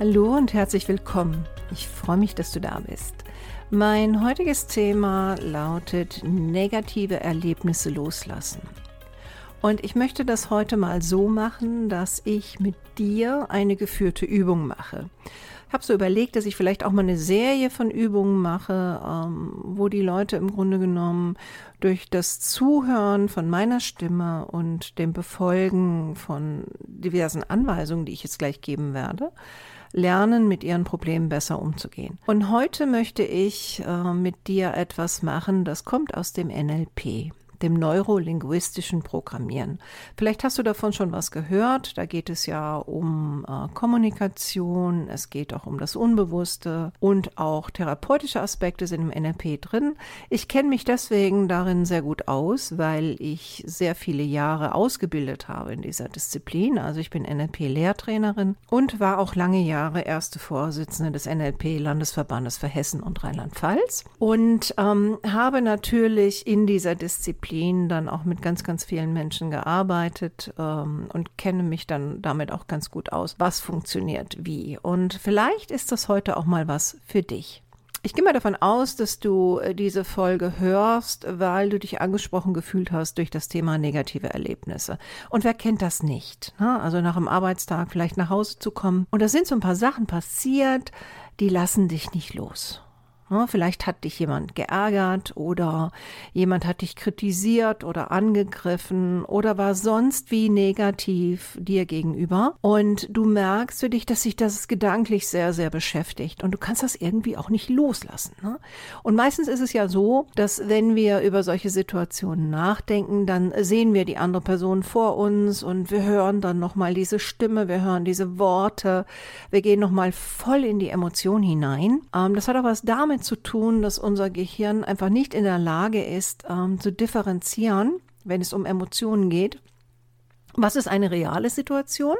Hallo und herzlich willkommen. Ich freue mich, dass du da bist. Mein heutiges Thema lautet negative Erlebnisse loslassen. Und ich möchte das heute mal so machen, dass ich mit dir eine geführte Übung mache. Ich habe so überlegt, dass ich vielleicht auch mal eine Serie von Übungen mache, ähm, wo die Leute im Grunde genommen durch das Zuhören von meiner Stimme und dem Befolgen von diversen Anweisungen, die ich jetzt gleich geben werde, lernen, mit ihren Problemen besser umzugehen. Und heute möchte ich äh, mit dir etwas machen, das kommt aus dem NLP dem neurolinguistischen Programmieren. Vielleicht hast du davon schon was gehört. Da geht es ja um äh, Kommunikation, es geht auch um das Unbewusste und auch therapeutische Aspekte sind im NLP drin. Ich kenne mich deswegen darin sehr gut aus, weil ich sehr viele Jahre ausgebildet habe in dieser Disziplin. Also ich bin NLP-Lehrtrainerin und war auch lange Jahre erste Vorsitzende des NLP-Landesverbandes für Hessen und Rheinland-Pfalz und ähm, habe natürlich in dieser Disziplin Disziplin dann auch mit ganz, ganz vielen Menschen gearbeitet ähm, und kenne mich dann damit auch ganz gut aus, was funktioniert wie. Und vielleicht ist das heute auch mal was für dich. Ich gehe mal davon aus, dass du äh, diese Folge hörst, weil du dich angesprochen gefühlt hast durch das Thema negative Erlebnisse. Und wer kennt das nicht? Ne? Also nach dem Arbeitstag vielleicht nach Hause zu kommen. Und da sind so ein paar Sachen passiert, die lassen dich nicht los. Vielleicht hat dich jemand geärgert oder jemand hat dich kritisiert oder angegriffen oder war sonst wie negativ dir gegenüber. Und du merkst für dich, dass sich das gedanklich sehr, sehr beschäftigt und du kannst das irgendwie auch nicht loslassen. Ne? Und meistens ist es ja so, dass wenn wir über solche Situationen nachdenken, dann sehen wir die andere Person vor uns und wir hören dann nochmal diese Stimme, wir hören diese Worte, wir gehen nochmal voll in die Emotion hinein. Ähm, das hat auch was damit damit zu tun, dass unser Gehirn einfach nicht in der Lage ist, ähm, zu differenzieren, wenn es um Emotionen geht. Was ist eine reale Situation?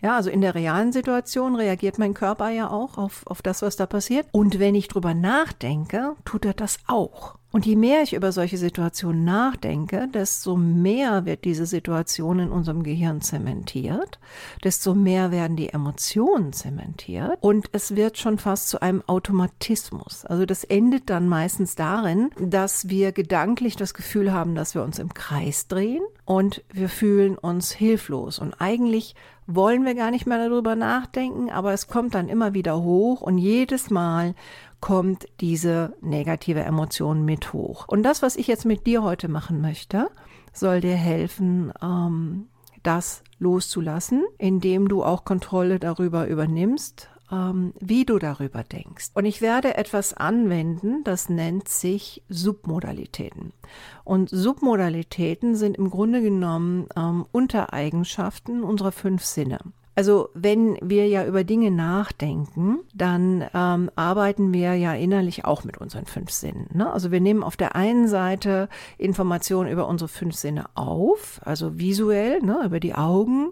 Ja, also in der realen Situation reagiert mein Körper ja auch auf, auf das, was da passiert. Und wenn ich drüber nachdenke, tut er das auch. Und je mehr ich über solche Situationen nachdenke, desto mehr wird diese Situation in unserem Gehirn zementiert, desto mehr werden die Emotionen zementiert und es wird schon fast zu einem Automatismus. Also das endet dann meistens darin, dass wir gedanklich das Gefühl haben, dass wir uns im Kreis drehen und wir fühlen uns hilflos. Und eigentlich wollen wir gar nicht mehr darüber nachdenken, aber es kommt dann immer wieder hoch und jedes Mal kommt diese negative Emotion mit hoch. Und das, was ich jetzt mit dir heute machen möchte, soll dir helfen, ähm, das loszulassen, indem du auch Kontrolle darüber übernimmst, ähm, wie du darüber denkst. Und ich werde etwas anwenden, das nennt sich Submodalitäten. Und Submodalitäten sind im Grunde genommen ähm, Untereigenschaften unserer fünf Sinne. Also wenn wir ja über Dinge nachdenken, dann ähm, arbeiten wir ja innerlich auch mit unseren fünf Sinnen. Ne? Also wir nehmen auf der einen Seite Informationen über unsere fünf Sinne auf, also visuell, ne, über die Augen,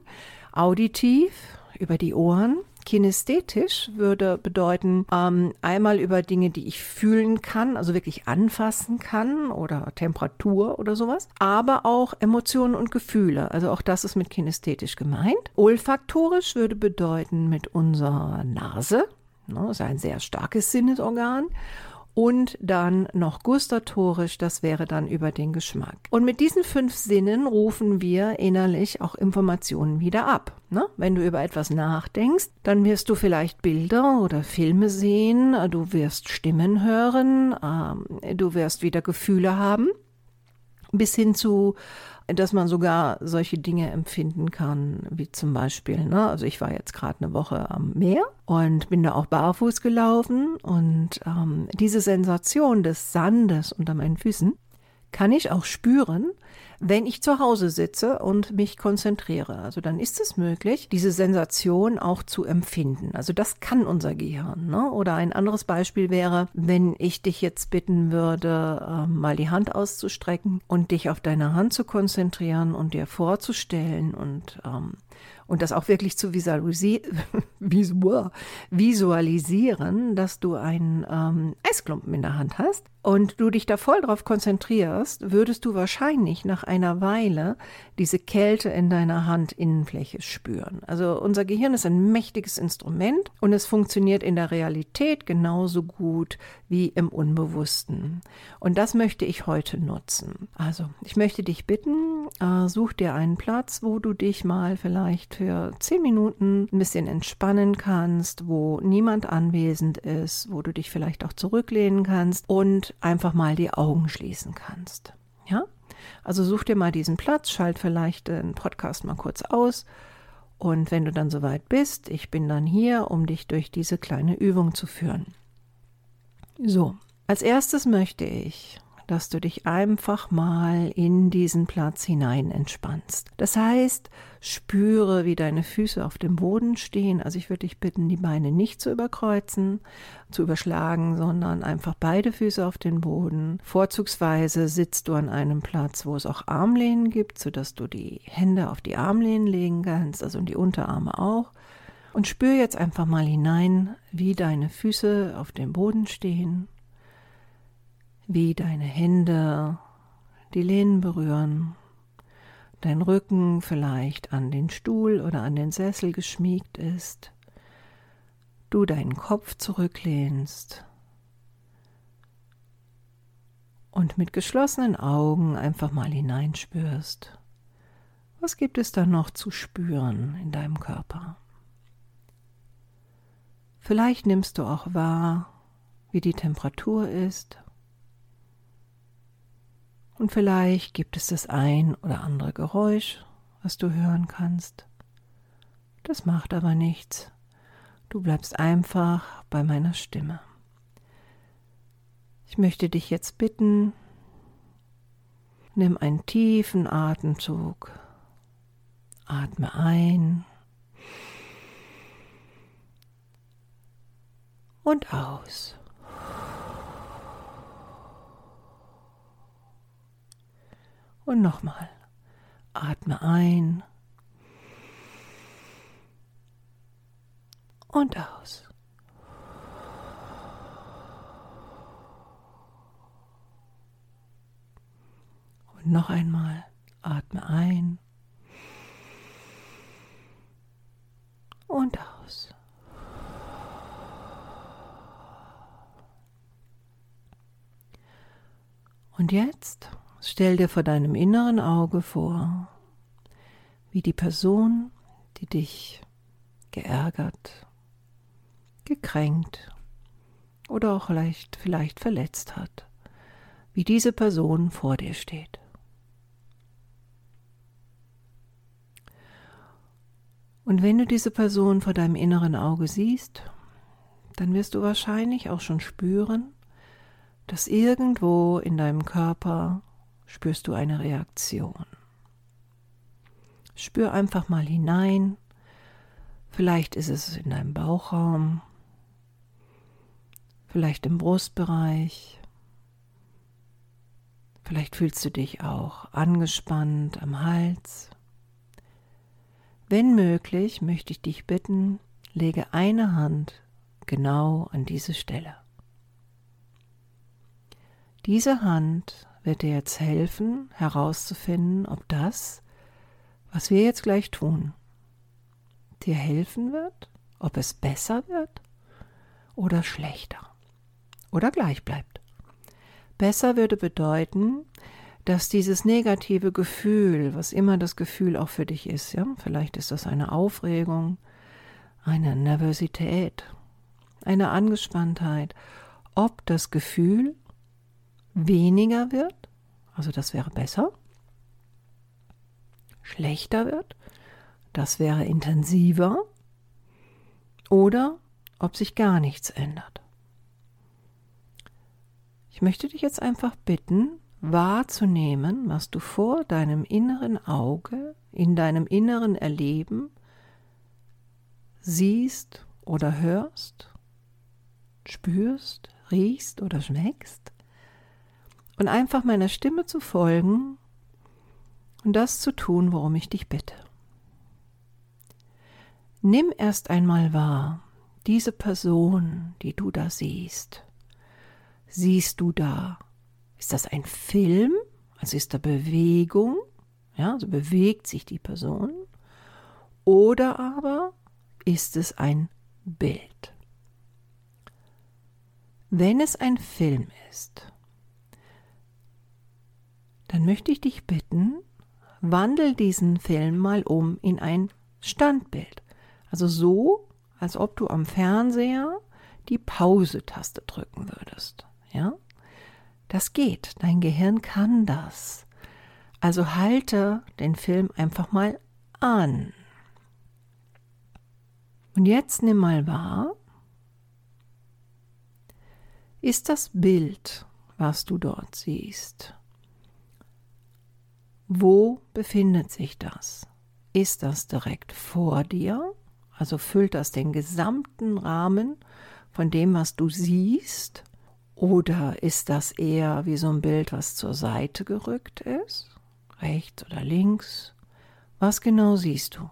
auditiv, über die Ohren, Kinästhetisch würde bedeuten, ähm, einmal über Dinge, die ich fühlen kann, also wirklich anfassen kann oder Temperatur oder sowas, aber auch Emotionen und Gefühle. Also auch das ist mit kinästhetisch gemeint. Olfaktorisch würde bedeuten mit unserer Nase. Ne, das ist ein sehr starkes Sinnesorgan und dann noch gustatorisch, das wäre dann über den Geschmack. Und mit diesen fünf Sinnen rufen wir innerlich auch Informationen wieder ab. Ne? Wenn du über etwas nachdenkst, dann wirst du vielleicht Bilder oder Filme sehen, du wirst Stimmen hören, äh, du wirst wieder Gefühle haben, bis hin zu dass man sogar solche Dinge empfinden kann, wie zum Beispiel, ne, also ich war jetzt gerade eine Woche am Meer und bin da auch barfuß gelaufen und ähm, diese Sensation des Sandes unter meinen Füßen kann ich auch spüren, wenn ich zu Hause sitze und mich konzentriere. Also dann ist es möglich, diese Sensation auch zu empfinden. Also das kann unser Gehirn. Ne? Oder ein anderes Beispiel wäre, wenn ich dich jetzt bitten würde, äh, mal die Hand auszustrecken und dich auf deine Hand zu konzentrieren und dir vorzustellen und ähm, und das auch wirklich zu visualisi visualisieren, dass du einen ähm, Eisklumpen in der Hand hast und du dich da voll drauf konzentrierst, würdest du wahrscheinlich nach einer Weile diese Kälte in deiner Handinnenfläche spüren. Also unser Gehirn ist ein mächtiges Instrument und es funktioniert in der Realität genauso gut wie im Unbewussten. Und das möchte ich heute nutzen. Also ich möchte dich bitten, äh, such dir einen Platz, wo du dich mal vielleicht für zehn Minuten ein bisschen entspannen kannst, wo niemand anwesend ist, wo du dich vielleicht auch zurücklehnen kannst und einfach mal die Augen schließen kannst. Ja? Also such dir mal diesen Platz, schalt vielleicht den Podcast mal kurz aus. Und wenn du dann soweit bist, ich bin dann hier, um dich durch diese kleine Übung zu führen. So, als erstes möchte ich, dass du dich einfach mal in diesen Platz hinein entspannst. Das heißt, spüre, wie deine Füße auf dem Boden stehen. Also ich würde dich bitten, die Beine nicht zu überkreuzen, zu überschlagen, sondern einfach beide Füße auf den Boden. Vorzugsweise sitzt du an einem Platz, wo es auch Armlehnen gibt, sodass du die Hände auf die Armlehnen legen kannst, also die Unterarme auch. Und spür jetzt einfach mal hinein, wie deine Füße auf dem Boden stehen wie deine Hände die Lehnen berühren, dein Rücken vielleicht an den Stuhl oder an den Sessel geschmiegt ist, du deinen Kopf zurücklehnst und mit geschlossenen Augen einfach mal hineinspürst. Was gibt es da noch zu spüren in deinem Körper? Vielleicht nimmst du auch wahr, wie die Temperatur ist und vielleicht gibt es das ein oder andere Geräusch, was du hören kannst. Das macht aber nichts. Du bleibst einfach bei meiner Stimme. Ich möchte dich jetzt bitten, nimm einen tiefen Atemzug. Atme ein und aus. Und nochmal. Atme ein und aus. Und noch einmal. Atme ein und aus. Und jetzt Stell dir vor deinem inneren Auge vor, wie die Person, die dich geärgert, gekränkt oder auch vielleicht, vielleicht verletzt hat, wie diese Person vor dir steht. Und wenn du diese Person vor deinem inneren Auge siehst, dann wirst du wahrscheinlich auch schon spüren, dass irgendwo in deinem Körper spürst du eine Reaktion. Spür einfach mal hinein. Vielleicht ist es in deinem Bauchraum, vielleicht im Brustbereich. Vielleicht fühlst du dich auch angespannt am Hals. Wenn möglich, möchte ich dich bitten, lege eine Hand genau an diese Stelle. Diese Hand wird dir jetzt helfen, herauszufinden, ob das, was wir jetzt gleich tun, dir helfen wird, ob es besser wird oder schlechter oder gleich bleibt. Besser würde bedeuten, dass dieses negative Gefühl, was immer das Gefühl auch für dich ist, ja, vielleicht ist das eine Aufregung, eine Nervosität, eine Angespanntheit, ob das Gefühl weniger wird, also das wäre besser, schlechter wird, das wäre intensiver, oder ob sich gar nichts ändert. Ich möchte dich jetzt einfach bitten, wahrzunehmen, was du vor deinem inneren Auge, in deinem inneren Erleben siehst oder hörst, spürst, riechst oder schmeckst und einfach meiner Stimme zu folgen und das zu tun, worum ich dich bitte. Nimm erst einmal wahr, diese Person, die du da siehst. Siehst du da, ist das ein Film? Also ist da Bewegung? Ja, also bewegt sich die Person? Oder aber ist es ein Bild? Wenn es ein Film ist, dann möchte ich dich bitten, wandel diesen Film mal um in ein Standbild. Also so, als ob du am Fernseher die Pause-Taste drücken würdest. Ja? Das geht. Dein Gehirn kann das. Also halte den Film einfach mal an. Und jetzt nimm mal wahr, ist das Bild, was du dort siehst. Wo befindet sich das? Ist das direkt vor dir? Also füllt das den gesamten Rahmen von dem, was du siehst? Oder ist das eher wie so ein Bild, was zur Seite gerückt ist? Rechts oder links? Was genau siehst du?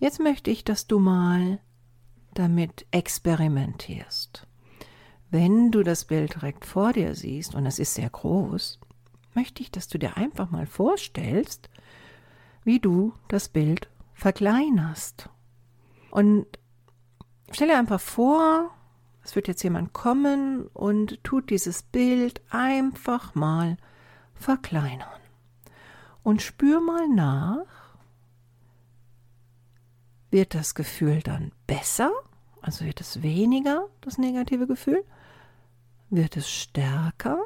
Jetzt möchte ich, dass du mal damit experimentierst. Wenn du das Bild direkt vor dir siehst und es ist sehr groß, möchte ich, dass du dir einfach mal vorstellst, wie du das Bild verkleinerst. Und stell dir einfach vor, es wird jetzt jemand kommen und tut dieses Bild einfach mal verkleinern. Und spür mal nach, wird das Gefühl dann besser? Also wird es weniger, das negative Gefühl? Wird es stärker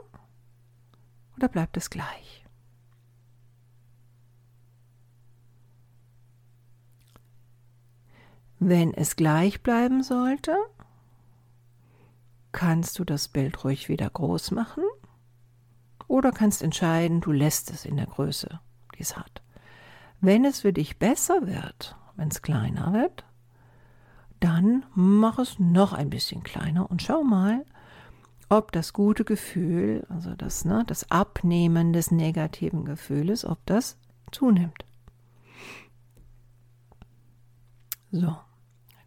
oder bleibt es gleich? Wenn es gleich bleiben sollte, kannst du das Bild ruhig wieder groß machen oder kannst entscheiden, du lässt es in der Größe, die es hat. Wenn es für dich besser wird, wenn es kleiner wird, dann mach es noch ein bisschen kleiner und schau mal, ob das gute Gefühl, also das, ne, das Abnehmen des negativen Gefühles, ob das zunimmt. So,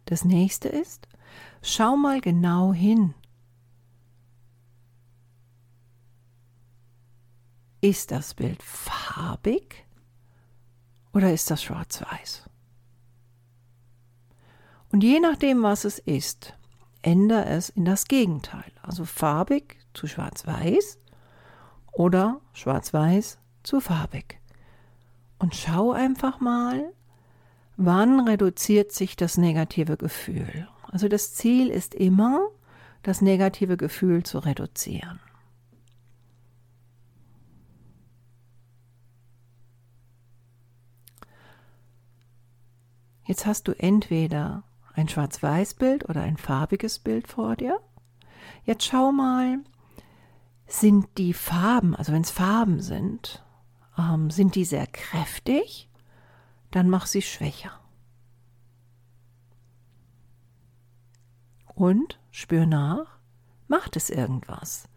das nächste ist, schau mal genau hin. Ist das Bild farbig oder ist das schwarz-weiß? Und je nachdem, was es ist, ändere es in das Gegenteil, also farbig zu schwarz-weiß oder schwarz-weiß zu farbig. Und schau einfach mal, wann reduziert sich das negative Gefühl. Also das Ziel ist immer, das negative Gefühl zu reduzieren. Jetzt hast du entweder ein Schwarz-Weiß-Bild oder ein farbiges Bild vor dir. Jetzt schau mal, sind die Farben, also wenn es Farben sind, ähm, sind die sehr kräftig, dann mach sie schwächer. Und spür nach, macht es irgendwas.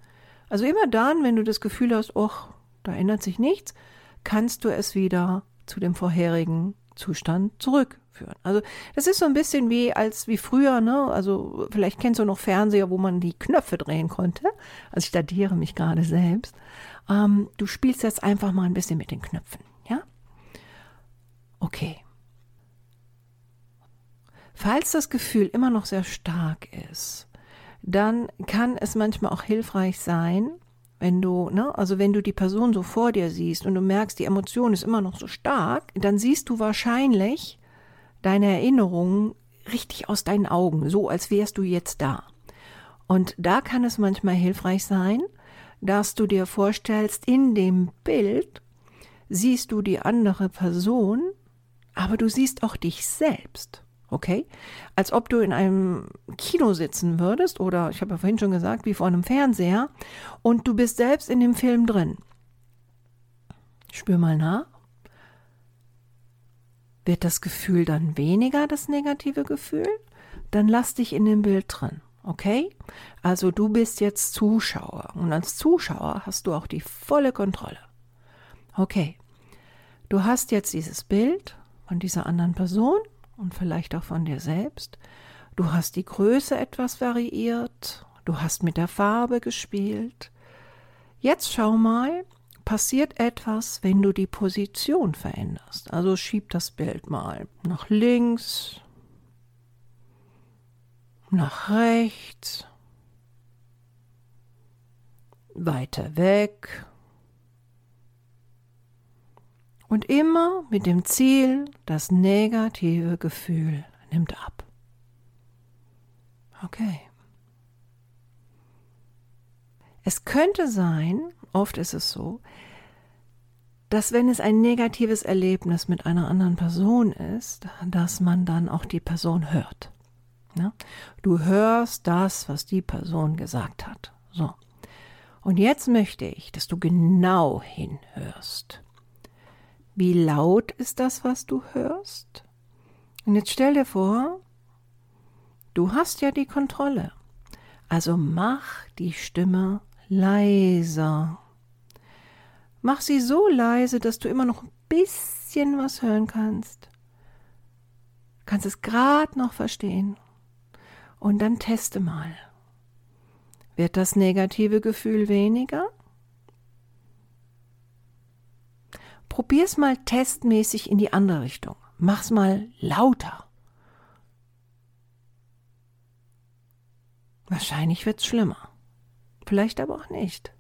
Also immer dann, wenn du das Gefühl hast, oh, da ändert sich nichts, kannst du es wieder zu dem vorherigen Zustand zurückführen. Also das ist so ein bisschen wie als wie früher, ne? Also vielleicht kennst du noch Fernseher, wo man die Knöpfe drehen konnte. Also ich dadiere mich gerade selbst. Ähm, du spielst jetzt einfach mal ein bisschen mit den Knöpfen, ja? Okay. Falls das Gefühl immer noch sehr stark ist, dann kann es manchmal auch hilfreich sein, wenn du, ne, also wenn du die Person so vor dir siehst und du merkst, die Emotion ist immer noch so stark, dann siehst du wahrscheinlich deine Erinnerungen richtig aus deinen Augen, so als wärst du jetzt da. Und da kann es manchmal hilfreich sein, dass du dir vorstellst, in dem Bild siehst du die andere Person, aber du siehst auch dich selbst. Okay? Als ob du in einem Kino sitzen würdest oder, ich habe ja vorhin schon gesagt, wie vor einem Fernseher und du bist selbst in dem Film drin. Spür mal nach. Wird das Gefühl dann weniger, das negative Gefühl? Dann lass dich in dem Bild drin. Okay? Also du bist jetzt Zuschauer und als Zuschauer hast du auch die volle Kontrolle. Okay. Du hast jetzt dieses Bild von dieser anderen Person und vielleicht auch von dir selbst. Du hast die Größe etwas variiert, du hast mit der Farbe gespielt. Jetzt schau mal, passiert etwas, wenn du die Position veränderst. Also schieb das Bild mal nach links, nach rechts, weiter weg. Und immer mit dem Ziel, das negative Gefühl nimmt ab. Okay. Es könnte sein, oft ist es so, dass wenn es ein negatives Erlebnis mit einer anderen Person ist, dass man dann auch die Person hört. Ja? Du hörst das, was die Person gesagt hat. So. Und jetzt möchte ich, dass du genau hinhörst. Wie laut ist das, was du hörst? Und jetzt stell dir vor, du hast ja die Kontrolle. Also mach die Stimme leiser. Mach sie so leise, dass du immer noch ein bisschen was hören kannst. Kannst es gerade noch verstehen. Und dann teste mal. Wird das negative Gefühl weniger? Probier's mal testmäßig in die andere Richtung. Mach's mal lauter. Wahrscheinlich wird's schlimmer. Vielleicht aber auch nicht.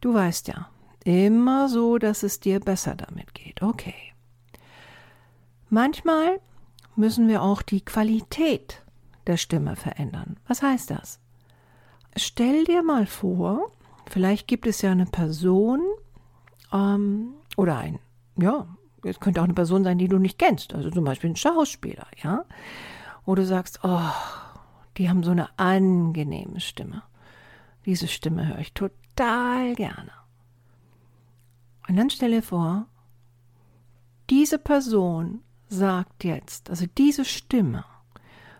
Du weißt ja, immer so, dass es dir besser damit geht. Okay. Manchmal müssen wir auch die Qualität der Stimme verändern. Was heißt das? Stell dir mal vor, vielleicht gibt es ja eine Person ähm, oder ein, ja, es könnte auch eine Person sein, die du nicht kennst, also zum Beispiel ein Schauspieler, ja, wo du sagst, oh, die haben so eine angenehme Stimme. Diese Stimme höre ich total gerne. Und dann stell dir vor, diese Person sagt jetzt, also diese Stimme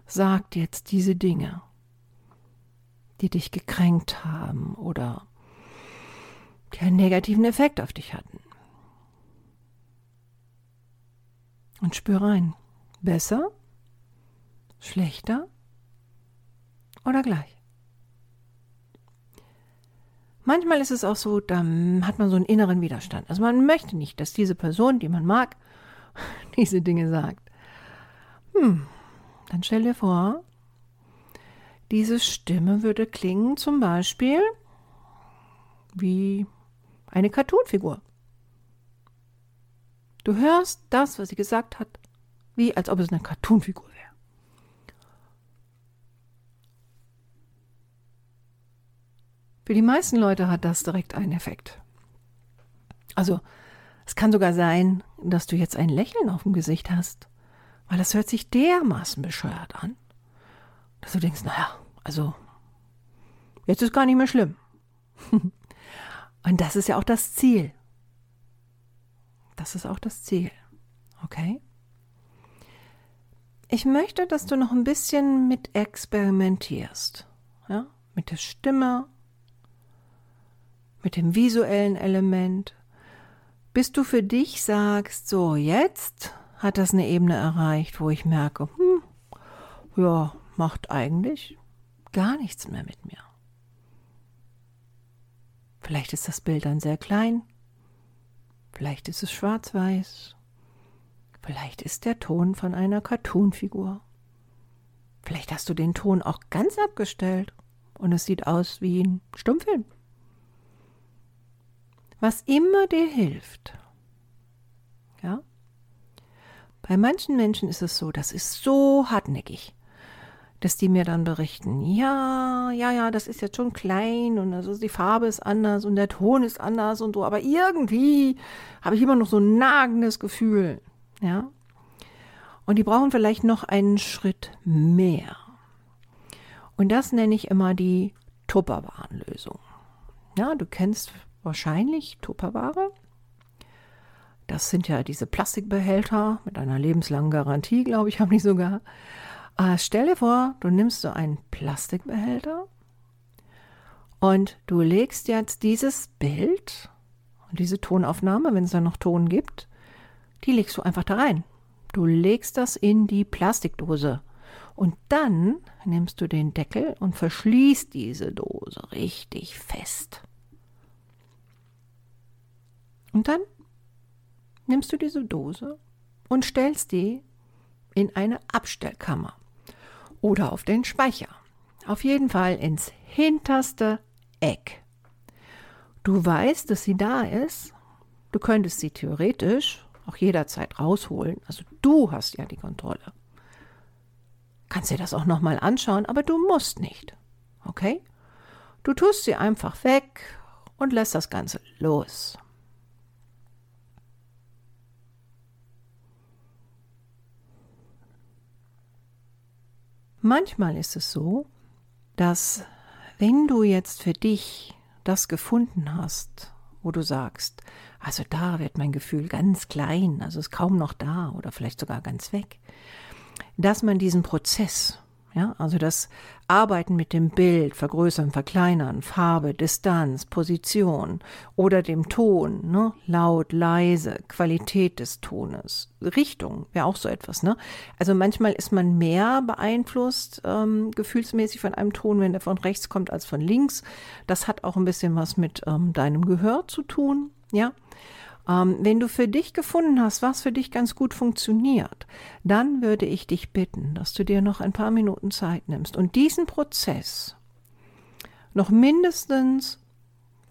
sagt jetzt diese Dinge, die dich gekränkt haben oder die einen negativen Effekt auf dich hatten. Und spür rein. Besser? Schlechter? Oder gleich? Manchmal ist es auch so, da hat man so einen inneren Widerstand. Also man möchte nicht, dass diese Person, die man mag, diese Dinge sagt. Hm, dann stell dir vor, diese Stimme würde klingen zum Beispiel wie eine Cartoonfigur. Du hörst das, was sie gesagt hat, wie als ob es eine Cartoonfigur wäre. Für die meisten Leute hat das direkt einen Effekt. Also, es kann sogar sein, dass du jetzt ein Lächeln auf dem Gesicht hast weil das hört sich dermaßen bescheuert an, dass du denkst, naja, also jetzt ist gar nicht mehr schlimm. Und das ist ja auch das Ziel. Das ist auch das Ziel. Okay? Ich möchte, dass du noch ein bisschen mit experimentierst. Ja? Mit der Stimme, mit dem visuellen Element, bis du für dich sagst, so jetzt hat das eine Ebene erreicht, wo ich merke, hm, ja, macht eigentlich gar nichts mehr mit mir. Vielleicht ist das Bild dann sehr klein, vielleicht ist es schwarz-weiß, vielleicht ist der Ton von einer Cartoonfigur. Vielleicht hast du den Ton auch ganz abgestellt und es sieht aus wie ein Stummfilm. Was immer dir hilft, ja, bei manchen Menschen ist es so, das ist so hartnäckig, dass die mir dann berichten, ja, ja, ja, das ist jetzt schon klein und also die Farbe ist anders und der Ton ist anders und so, aber irgendwie habe ich immer noch so ein nagendes Gefühl, ja. Und die brauchen vielleicht noch einen Schritt mehr. Und das nenne ich immer die Tupperwarenlösung. Ja, du kennst wahrscheinlich Tupperware. Das sind ja diese Plastikbehälter mit einer lebenslangen Garantie, glaube ich, haben die sogar. Äh, stell dir vor, du nimmst so einen Plastikbehälter und du legst jetzt dieses Bild und diese Tonaufnahme, wenn es da noch Ton gibt, die legst du einfach da rein. Du legst das in die Plastikdose. Und dann nimmst du den Deckel und verschließt diese Dose richtig fest. Und dann nimmst du diese Dose und stellst die in eine Abstellkammer oder auf den Speicher. Auf jeden Fall ins hinterste Eck. Du weißt, dass sie da ist. Du könntest sie theoretisch auch jederzeit rausholen. Also du hast ja die Kontrolle. Kannst dir das auch nochmal anschauen, aber du musst nicht. Okay? Du tust sie einfach weg und lässt das Ganze los. Manchmal ist es so, dass wenn du jetzt für dich das gefunden hast, wo du sagst, also da wird mein Gefühl ganz klein, also ist kaum noch da oder vielleicht sogar ganz weg, dass man diesen Prozess ja, also das Arbeiten mit dem Bild, vergrößern, verkleinern, Farbe, Distanz, Position oder dem Ton, ne? laut, leise, Qualität des Tones, Richtung wäre auch so etwas. Ne? Also manchmal ist man mehr beeinflusst ähm, gefühlsmäßig von einem Ton, wenn der von rechts kommt als von links. Das hat auch ein bisschen was mit ähm, deinem Gehör zu tun. Ja, ähm, wenn du für dich gefunden hast, was für dich ganz gut funktioniert, dann würde ich dich bitten, dass du dir noch ein paar Minuten Zeit nimmst und diesen Prozess noch mindestens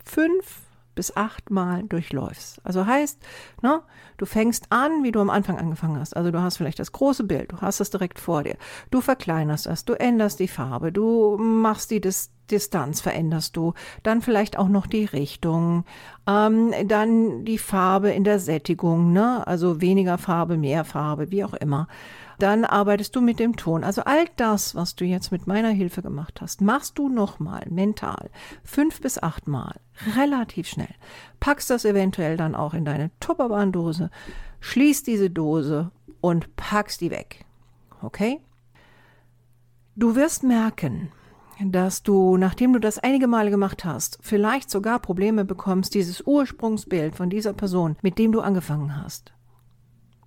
fünf bis achtmal durchläufst. Also heißt, ne, du fängst an, wie du am Anfang angefangen hast. Also du hast vielleicht das große Bild, du hast es direkt vor dir. Du verkleinerst es, du änderst die Farbe, du machst die Dis Distanz, veränderst du. Dann vielleicht auch noch die Richtung, ähm, dann die Farbe in der Sättigung, ne? Also weniger Farbe, mehr Farbe, wie auch immer. Dann arbeitest du mit dem Ton. Also all das, was du jetzt mit meiner Hilfe gemacht hast, machst du nochmal mental. Fünf bis acht Mal. Relativ schnell. Packst das eventuell dann auch in deine Tupperbahndose, schließt diese Dose und packst die weg. Okay? Du wirst merken, dass du, nachdem du das einige Male gemacht hast, vielleicht sogar Probleme bekommst, dieses Ursprungsbild von dieser Person, mit dem du angefangen hast,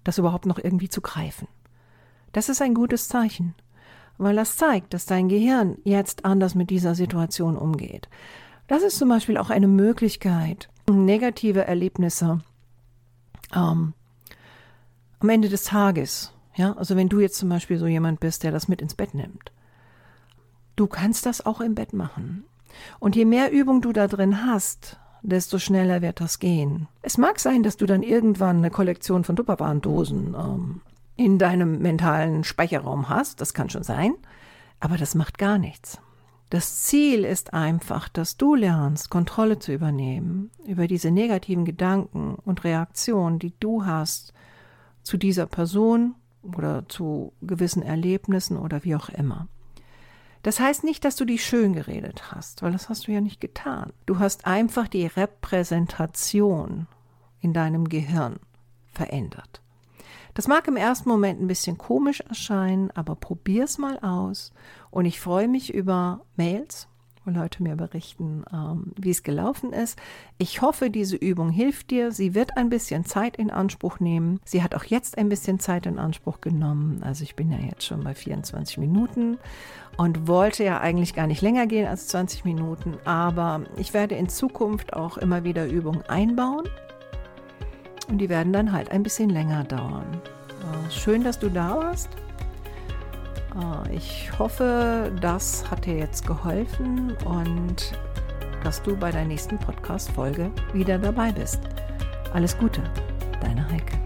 das überhaupt noch irgendwie zu greifen. Das ist ein gutes Zeichen, weil das zeigt, dass dein Gehirn jetzt anders mit dieser Situation umgeht. Das ist zum Beispiel auch eine Möglichkeit, negative Erlebnisse ähm, am Ende des Tages, ja, also wenn du jetzt zum Beispiel so jemand bist, der das mit ins Bett nimmt, du kannst das auch im Bett machen. Und je mehr Übung du da drin hast, desto schneller wird das gehen. Es mag sein, dass du dann irgendwann eine Kollektion von Tupperwarendosen ähm, in deinem mentalen Speicherraum hast, das kann schon sein, aber das macht gar nichts. Das Ziel ist einfach, dass du lernst, Kontrolle zu übernehmen über diese negativen Gedanken und Reaktionen, die du hast zu dieser Person oder zu gewissen Erlebnissen oder wie auch immer. Das heißt nicht, dass du die schön geredet hast, weil das hast du ja nicht getan. Du hast einfach die Repräsentation in deinem Gehirn verändert. Das mag im ersten Moment ein bisschen komisch erscheinen, aber probier's mal aus. Und ich freue mich über Mails, Leute mir berichten, ähm, wie es gelaufen ist. Ich hoffe, diese Übung hilft dir. Sie wird ein bisschen Zeit in Anspruch nehmen. Sie hat auch jetzt ein bisschen Zeit in Anspruch genommen. Also ich bin ja jetzt schon bei 24 Minuten und wollte ja eigentlich gar nicht länger gehen als 20 Minuten. Aber ich werde in Zukunft auch immer wieder Übungen einbauen. Und die werden dann halt ein bisschen länger dauern. Äh, schön, dass du da warst. Äh, ich hoffe, das hat dir jetzt geholfen und dass du bei der nächsten Podcast-Folge wieder dabei bist. Alles Gute, deine Heike.